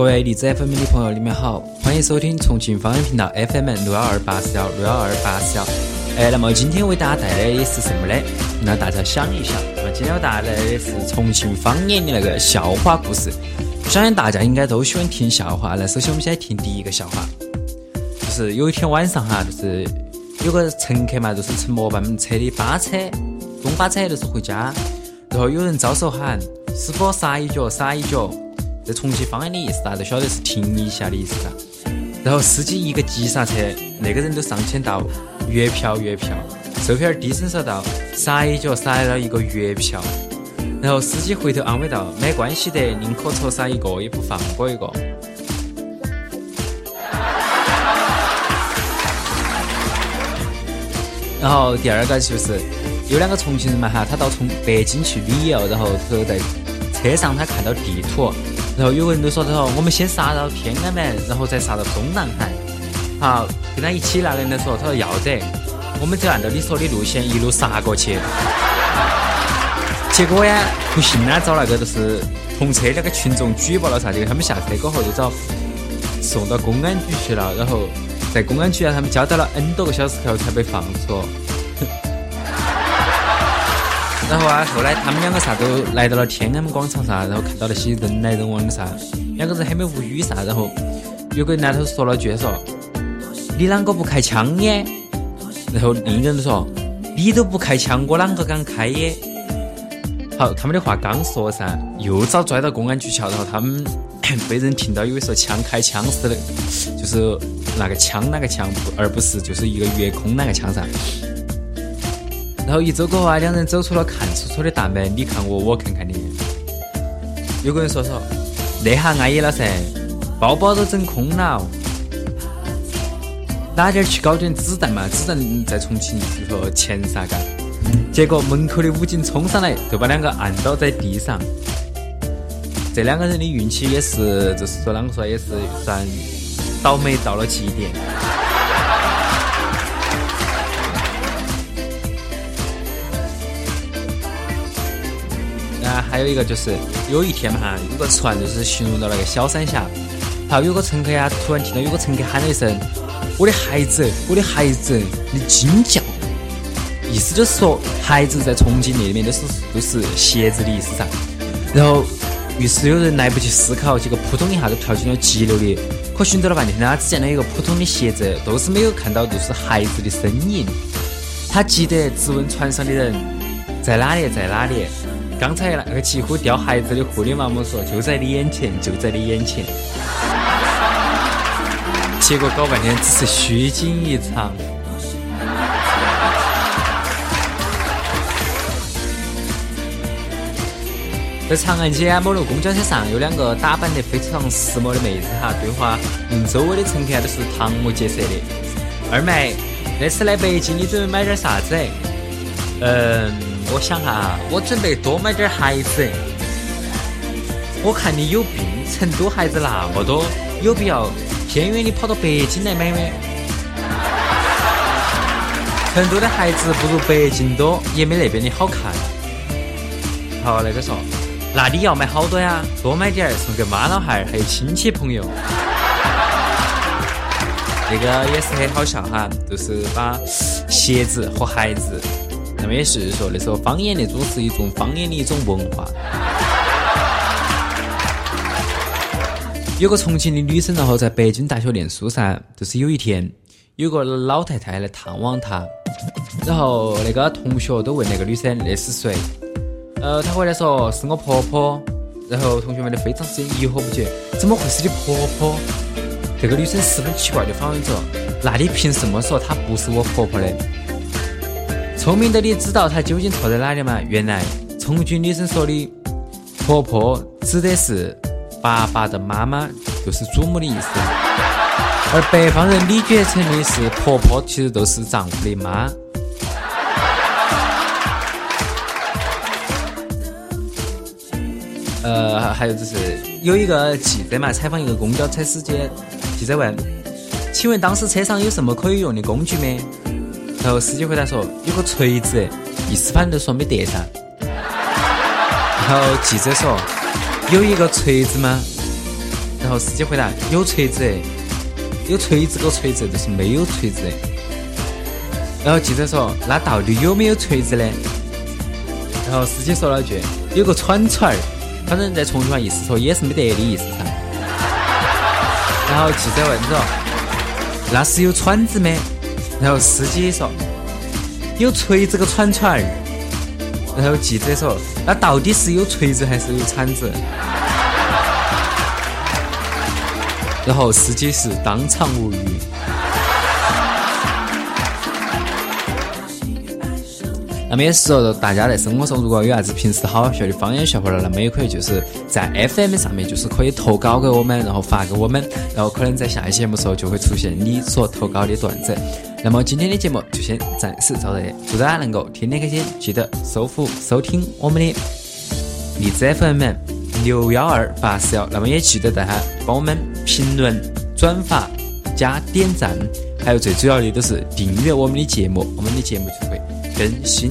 各位荔枝 FM 的朋友，你们好，欢迎收听重庆方言频道 FM 六幺二八四幺六幺二八四幺。哎，那么今天为大家带来的是什么呢？那大家想一想，那么今天我带来的是重庆方言的那个笑话故事。相信大家应该都喜欢听笑话。那首先我们先来听第一个笑话，就是有一天晚上哈，就是有个乘客嘛，就是乘末班车的巴车，中巴车就是回家，然后有人招手喊师傅刹一脚，刹一脚。在重庆方言的意思，大家都晓得是停一下的意思噻。然后司机一个急刹车，那个人都上前道月票月票，售票员低声说道撒一脚撒了一个月票。然后司机回头安慰道没关系的，宁可错杀一个也不放过一个。然后第二个就是有两个重庆人嘛哈，他到从北京去旅游，然后说在车上他看到地图。然后有个人就说的说，我们先杀到天安门，然后再杀到中南海。好，跟他一起来的人说，他说要得，我们就按照你说的路线一路杀过去。结果呀，不信呢，找那个就是同车那个群众举报了啥？的他们下车过后就找送到公安局去了，然后在公安局啊，他们交代了 N 多个小时后才被放出。然后啊，后来他们两个啥都来到了天安门广场上，然后看到那些人来人往的啥，两个人很没无语啥。然后有个男头说了句说：“你啷个不开枪耶？”然后另一个人说：“你都不开枪，我啷个敢开耶？”好，他们的话刚说噻，又遭拽到公安局去了。然后他们被人听到以为说枪开枪似的，就是那个枪那个枪，而不是就是一个月空那个枪噻。然后一周过后啊，两人走出了看楚楚的大门，你看我，我看看你。有个人说说，那下安逸了噻，包包都整空了，哪点去搞点子弹嘛？子弹在重庆就说钱啥嘎。结果门口的武警冲上来，就把两个按倒在地上。这两个人的运气也是，就是说啷个说也是算倒霉到了极点。还有一个就是有一天嘛哈，有个船就是行入到那个小三峡，好有个乘客呀，突然听到有个乘客喊了一声：“我的孩子，我的孩子，你惊叫！”意思就是说孩子在重庆那边都是都是鞋子的意思噻。然后于是有人来不及思考，结果扑通一下就跳进了急流里。可寻找了半天呢，只见了一个普通的鞋子，都是没有看到就是孩子的身影。他急得质问船上的人：“在哪里？在哪里？”刚才那个几乎掉孩子的护理妈妈说：“就在你眼前，就在你眼前。”结果搞半天只是虚惊一场。在长安街某路公交车上，有两个打扮得非常时髦的妹子哈，对话嗯周围的乘客都是瞠目结舌的。二妹，这次来北京，你准备买点啥子？嗯。我想哈，我准备多买点孩子。我看你有病，成都孩子那么多，有必要偏远的跑到北京来买吗？成都的孩子不如北京多，也没那边的好看。好，那个说，那你要买好多呀？多买点送给妈老汉儿，还有亲戚朋友。那个也是很好笑哈，就是把鞋子和孩子。那么也是说，那时候方言那种是一种方言的一种文化。有个重庆的女生，然后在北京大学念书噻，就是有一天有个老太太来探望她，然后那个同学都问那个女生那是谁？呃，她回来说是我婆婆，然后同学们都非常之疑惑不解，怎么会是你婆婆？这个女生十分奇怪的反问着，那你凭什么说她不是我婆婆呢？聪明的你知道他究竟错在哪里吗？原来重庆女生说的婆婆指的是爸爸的妈妈，就是祖母的意思。而北方人理解成的是婆婆，其实都是丈夫的妈。呃，还有就是有一个记者嘛，采访一个公交车司机，记者问：“请问当时车上有什么可以用的工具没？”然后司机回答说：“有个锤子。”意思反正都说没得噻。然后记者说：“有一个锤子吗？”然后司机回答有锤子，有锤子个锤子，就是没有锤子。然后记者说那到底有没有锤子呢？然后司机说了句有个铲铲儿，反正在重庆话意思说也是没得的意思噻。然后记者问说那是有铲子没？然后司机说有锤子个铲铲儿。然后记者说那到底是有锤子还是有铲子？然后司机是当场无语。那么也是说，大家在生活中如果有啥子平时好笑的方言笑话了，那么也可以就是在 FM 上面就是可以投稿给我们，然后发给我们，然后可能在下一期节目时候就会出现你所投稿的段子。那么今天的节目就先暂时到这里，祝大家能够天天开心，记得收复收听我们的荔枝 FM 六幺二八四幺。那么也记得大家帮我们评论、转发、加点赞，还有最主要的都是订阅我们的节目，我们的节目就会。更新。